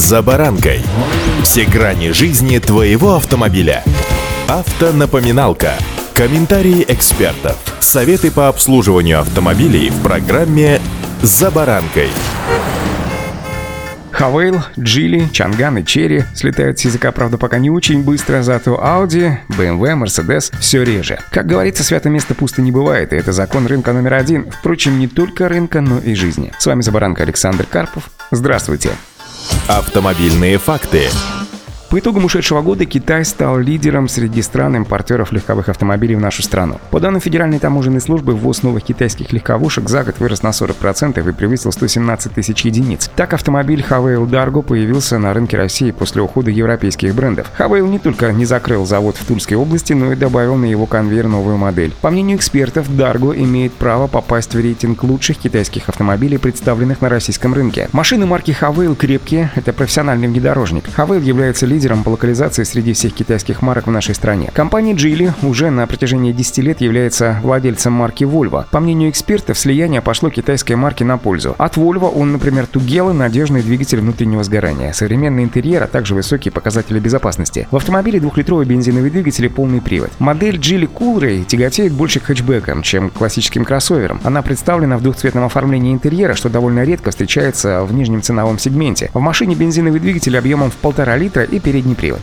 «За баранкой». Все грани жизни твоего автомобиля. Автонапоминалка. Комментарии экспертов. Советы по обслуживанию автомобилей в программе «За баранкой». Хавейл, Джили, Чанган и Черри слетают с языка, правда, пока не очень быстро, зато Audi, BMW, Mercedes все реже. Как говорится, святое место пусто не бывает, и это закон рынка номер один. Впрочем, не только рынка, но и жизни. С вами Забаранка Александр Карпов. Здравствуйте. Автомобильные факты. По итогам ушедшего года Китай стал лидером среди стран-импортеров легковых автомобилей в нашу страну. По данным Федеральной таможенной службы, ввоз новых китайских легковушек за год вырос на 40% и превысил 117 тысяч единиц. Так автомобиль Havail Dargo появился на рынке России после ухода европейских брендов. Havail не только не закрыл завод в Тульской области, но и добавил на его конвейер новую модель. По мнению экспертов, Dargo имеет право попасть в рейтинг лучших китайских автомобилей, представленных на российском рынке. Машины марки Havail крепкие, это профессиональный внедорожник. Havail является лидером лидером по локализации среди всех китайских марок в нашей стране. Компания Geely уже на протяжении 10 лет является владельцем марки Volvo. По мнению экспертов, слияние пошло китайской марке на пользу. От Volvo он, например, Тугел надежный двигатель внутреннего сгорания, современный интерьер, а также высокие показатели безопасности. В автомобиле двухлитровый бензиновый двигатель и полный привод. Модель Geely Coolray тяготеет больше к хэтчбекам, чем к классическим кроссоверам. Она представлена в двухцветном оформлении интерьера, что довольно редко встречается в нижнем ценовом сегменте. В машине бензиновый двигатель объемом в полтора литра и передний привод.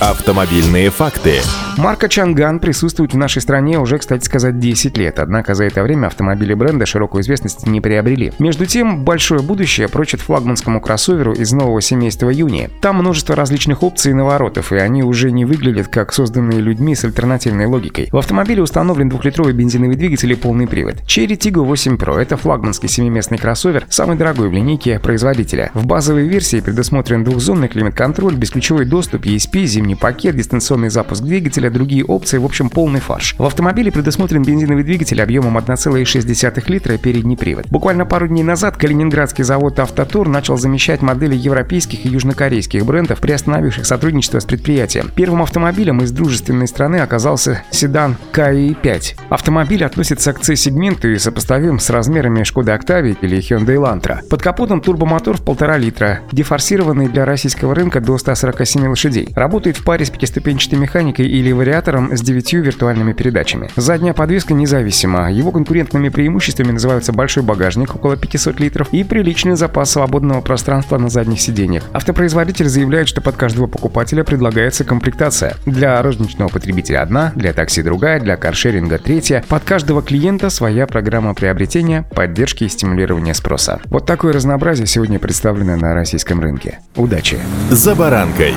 Автомобильные факты. Марка Чанган присутствует в нашей стране уже, кстати сказать, 10 лет, однако за это время автомобили бренда широкую известность не приобрели. Между тем, большое будущее прочит флагманскому кроссоверу из нового семейства Юни. Там множество различных опций и наворотов, и они уже не выглядят как созданные людьми с альтернативной логикой. В автомобиле установлен двухлитровый бензиновый двигатель и полный привод. Cherry Tiggo 8 Pro – это флагманский семиместный кроссовер, самый дорогой в линейке производителя. В базовой версии предусмотрен двухзонный климат-контроль, бесключевой доступ, ESP, зимний пакет, дистанционный запуск двигателя, другие опции, в общем, полный фарш. В автомобиле предусмотрен бензиновый двигатель объемом 1,6 литра и передний привод. Буквально пару дней назад калининградский завод «Автотур» начал замещать модели европейских и южнокорейских брендов, приостановивших сотрудничество с предприятием. Первым автомобилем из дружественной страны оказался седан КАИ-5. Автомобиль относится к C-сегменту и сопоставим с размерами Шкода Octavia или Hyundai Elantra. Под капотом турбомотор в полтора литра, дефорсированный для российского рынка до 147 лошадей. Работает в паре с пятиступенчатой механикой или вариатором с девятью виртуальными передачами. Задняя подвеска независима. Его конкурентными преимуществами называются большой багажник около 500 литров и приличный запас свободного пространства на задних сиденьях. Автопроизводитель заявляет, что под каждого покупателя предлагается комплектация. Для розничного потребителя одна, для такси другая, для каршеринга третья. Под каждого клиента своя программа приобретения, поддержки и стимулирования спроса. Вот такое разнообразие сегодня представлено на российском рынке. Удачи! «За баранкой».